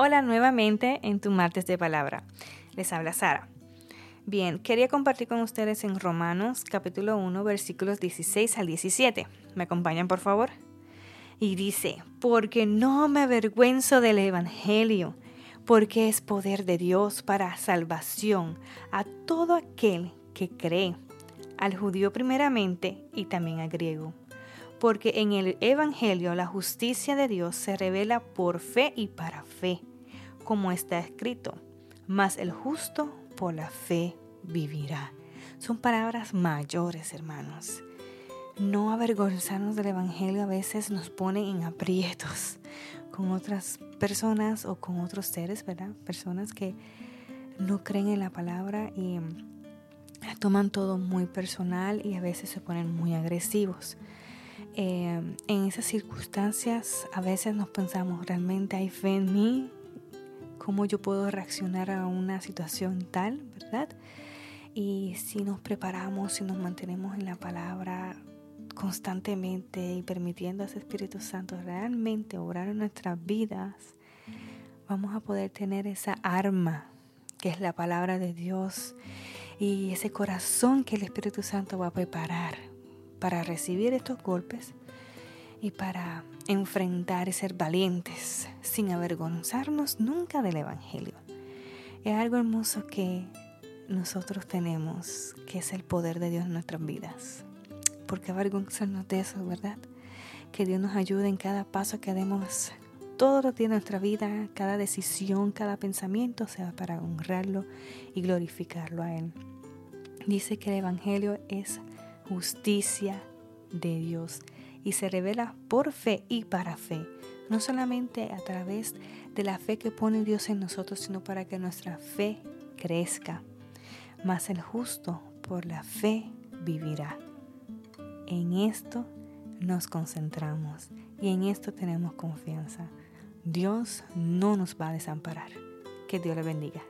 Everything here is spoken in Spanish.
Hola nuevamente en tu martes de palabra. Les habla Sara. Bien, quería compartir con ustedes en Romanos capítulo 1 versículos 16 al 17. ¿Me acompañan por favor? Y dice, porque no me avergüenzo del Evangelio, porque es poder de Dios para salvación a todo aquel que cree, al judío primeramente y también al griego porque en el Evangelio la justicia de Dios se revela por fe y para fe, como está escrito, mas el justo por la fe vivirá. Son palabras mayores, hermanos. No avergonzarnos del Evangelio a veces nos pone en aprietos con otras personas o con otros seres, ¿verdad? Personas que no creen en la palabra y toman todo muy personal y a veces se ponen muy agresivos. Em, en esas circunstancias a veces nos pensamos, ¿realmente hay fe en mí? ¿Cómo yo puedo reaccionar a una situación tal, verdad? Y si nos preparamos, si nos mantenemos en la palabra constantemente y permitiendo a ese Espíritu Santo realmente obrar en nuestras vidas, vamos a poder tener esa arma que es la palabra de Dios y ese corazón que el Espíritu Santo va a preparar para recibir estos golpes y para enfrentar y ser valientes sin avergonzarnos nunca del Evangelio. Es algo hermoso que nosotros tenemos, que es el poder de Dios en nuestras vidas. Porque avergonzarnos de eso, ¿verdad? Que Dios nos ayude en cada paso que demos todo lo tiene nuestra vida, cada decisión, cada pensamiento sea para honrarlo y glorificarlo a Él. Dice que el Evangelio es justicia de Dios y se revela por fe y para fe, no solamente a través de la fe que pone Dios en nosotros, sino para que nuestra fe crezca. Mas el justo por la fe vivirá. En esto nos concentramos y en esto tenemos confianza. Dios no nos va a desamparar. Que Dios le bendiga.